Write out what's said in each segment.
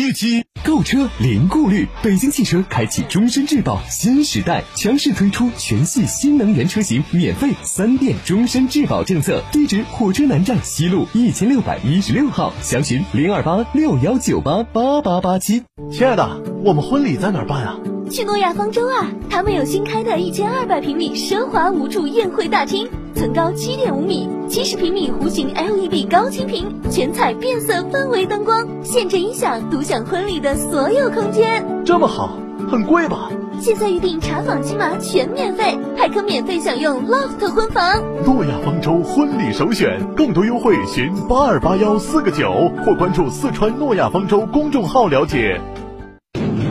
七七购车零顾虑，北京汽车开启终身质保新时代，强势推出全系新能源车型免费三电终身质保政策。地址：火车南站西路一千六百一十六号，详询零二八六幺九八八八八七。亲爱的，我们婚礼在哪儿办啊？去诺亚方舟啊！他们有新开的一千二百平米奢华无柱宴会大厅，层高七点五米，七十平米弧形 LED 高清屏，全彩变色氛围灯光，现场音响，独享婚礼的所有空间。这么好，很贵吧？现在预定查房金码全免费，还可免费享用 loft 婚房。诺亚方舟婚礼首选，更多优惠寻八二八幺四个九，或关注四川诺亚方舟公众号了解。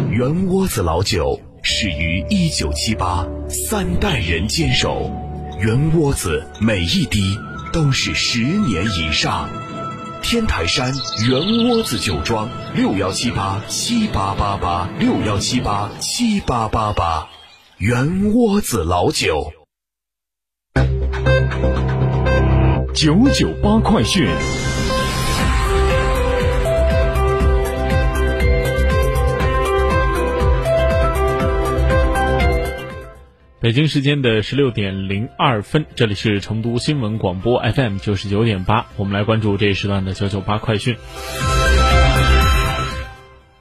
圆窝子老酒始于一九七八，三代人坚守，圆窝子每一滴都是十年以上。天台山圆窝子酒庄六幺七八七八八八六幺七八七八八八，圆窝子老酒。九九八快讯。北京时间的十六点零二分，这里是成都新闻广播 FM 九十九点八，我们来关注这一时段的九九八快讯。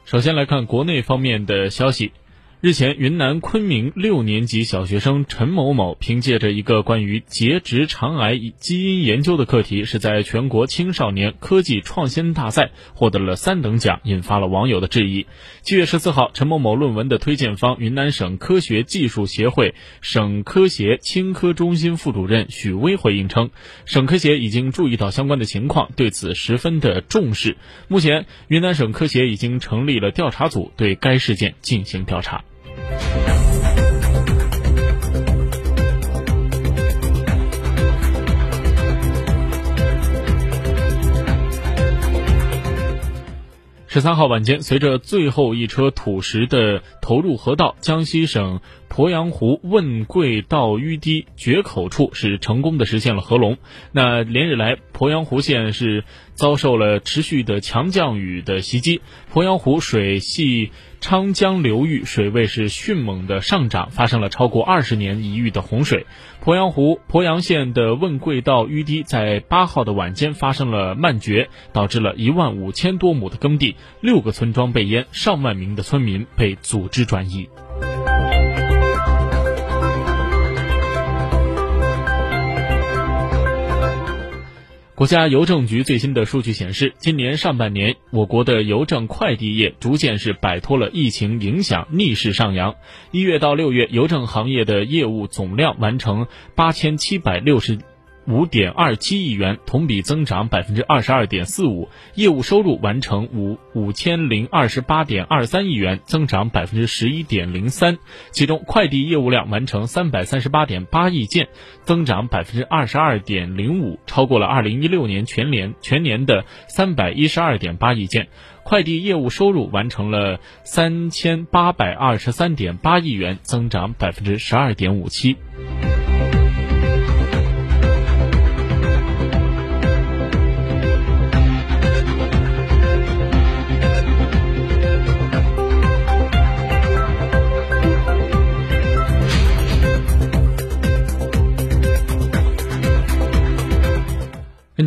首先来看国内方面的消息。日前，云南昆明六年级小学生陈某某凭借着一个关于结直肠癌基因研究的课题，是在全国青少年科技创新大赛获得了三等奖，引发了网友的质疑。七月十四号，陈某某论文的推荐方云南省科学技术协会省科协青科中心副主任许巍回应称，省科协已经注意到相关的情况，对此十分的重视。目前，云南省科协已经成立了调查组，对该事件进行调查。十三号晚间，随着最后一车土石的投入河道，江西省鄱阳湖问贵道淤堤决口处是成功的实现了合龙。那连日来，鄱阳湖县是遭受了持续的强降雨的袭击，鄱阳湖水系昌江流域水位是迅猛的上涨，发生了超过二十年一遇的洪水。鄱阳湖鄱阳县的问贵道淤堤在八号的晚间发生了漫决，导致了一万五千多亩的耕地、六个村庄被淹，上万名的村民被组织转移。国家邮政局最新的数据显示，今年上半年，我国的邮政快递业逐渐是摆脱了疫情影响，逆势上扬。一月到六月，邮政行业的业务总量完成八千七百六十。五点二七亿元，同比增长百分之二十二点四五；业务收入完成五五千零二十八点二三亿元，增长百分之十一点零三。其中，快递业务量完成三百三十八点八亿件，增长百分之二十二点零五，超过了二零一六年全年全年的三百一十二点八亿件。快递业务收入完成了三千八百二十三点八亿元，增长百分之十二点五七。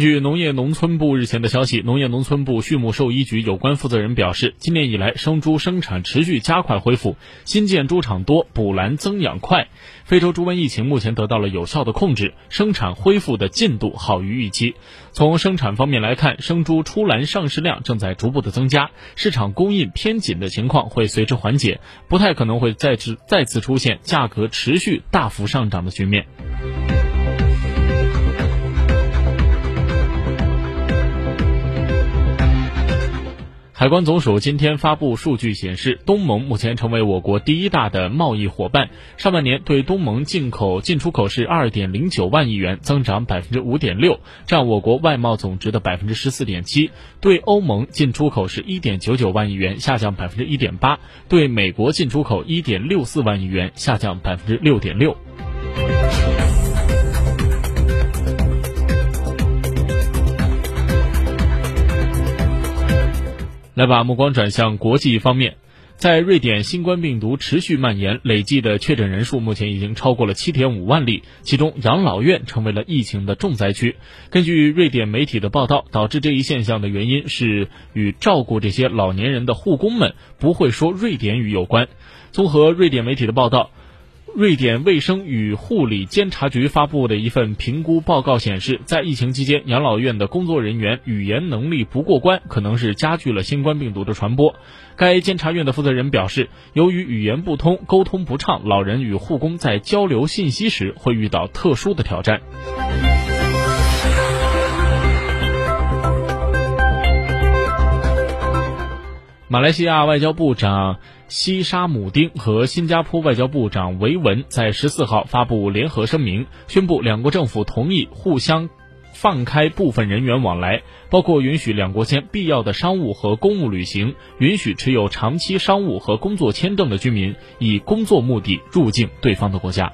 据农业农村部日前的消息，农业农村部畜牧兽医局有关负责人表示，今年以来生猪生产持续加快恢复，新建猪场多，补栏增养快。非洲猪瘟疫情目前得到了有效的控制，生产恢复的进度好于预期。从生产方面来看，生猪出栏上市量正在逐步的增加，市场供应偏紧的情况会随之缓解，不太可能会再次再次出现价格持续大幅上涨的局面。海关总署今天发布数据显示，东盟目前成为我国第一大的贸易伙伴。上半年对东盟进口进出口是二点零九万亿元，增长百分之五点六，占我国外贸总值的百分之十四点七。对欧盟进出口是一点九九万亿元，下降百分之一点八；对美国进出口一点六四万亿元，下降百分之六点六。来把目光转向国际方面，在瑞典，新冠病毒持续蔓延，累计的确诊人数目前已经超过了七点五万例，其中养老院成为了疫情的重灾区。根据瑞典媒体的报道，导致这一现象的原因是与照顾这些老年人的护工们不会说瑞典语有关。综合瑞典媒体的报道。瑞典卫生与护理监察局发布的一份评估报告显示，在疫情期间，养老院的工作人员语言能力不过关，可能是加剧了新冠病毒的传播。该监察院的负责人表示，由于语言不通、沟通不畅，老人与护工在交流信息时会遇到特殊的挑战。马来西亚外交部长西沙姆丁和新加坡外交部长维文在十四号发布联合声明，宣布两国政府同意互相放开部分人员往来，包括允许两国间必要的商务和公务旅行，允许持有长期商务和工作签证的居民以工作目的入境对方的国家。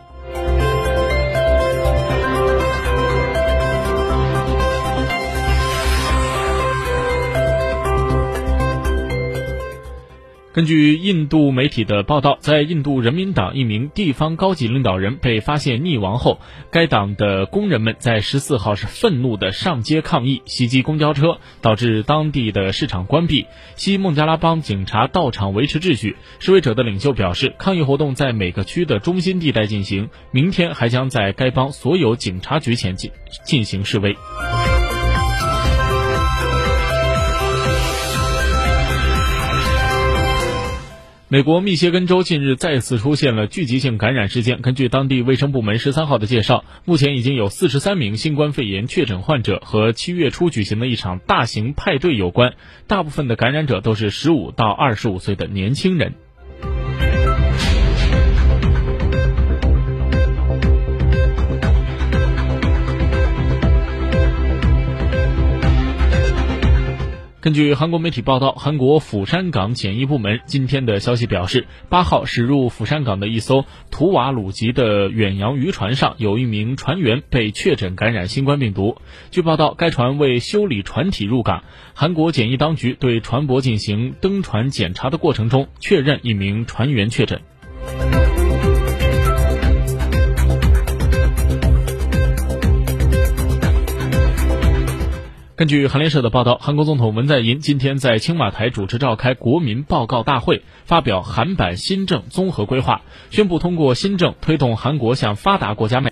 根据印度媒体的报道，在印度人民党一名地方高级领导人被发现溺亡后，该党的工人们在十四号是愤怒的上街抗议，袭击公交车，导致当地的市场关闭。西孟加拉邦警察到场维持秩序。示威者的领袖表示，抗议活动在每个区的中心地带进行，明天还将在该邦所有警察局前进进行示威。美国密歇根州近日再次出现了聚集性感染事件。根据当地卫生部门十三号的介绍，目前已经有四十三名新冠肺炎确诊患者和七月初举行的一场大型派对有关。大部分的感染者都是十五到二十五岁的年轻人。根据韩国媒体报道，韩国釜山港检疫部门今天的消息表示，八号驶入釜山港的一艘图瓦鲁籍的远洋渔船上，有一名船员被确诊感染新冠病毒。据报道，该船为修理船体入港，韩国检疫当局对船舶进行登船检查的过程中，确认一名船员确诊。根据韩联社的报道，韩国总统文在寅今天在青瓦台主持召开国民报告大会，发表韩版新政综合规划，宣布通过新政推动韩国向发达国家迈。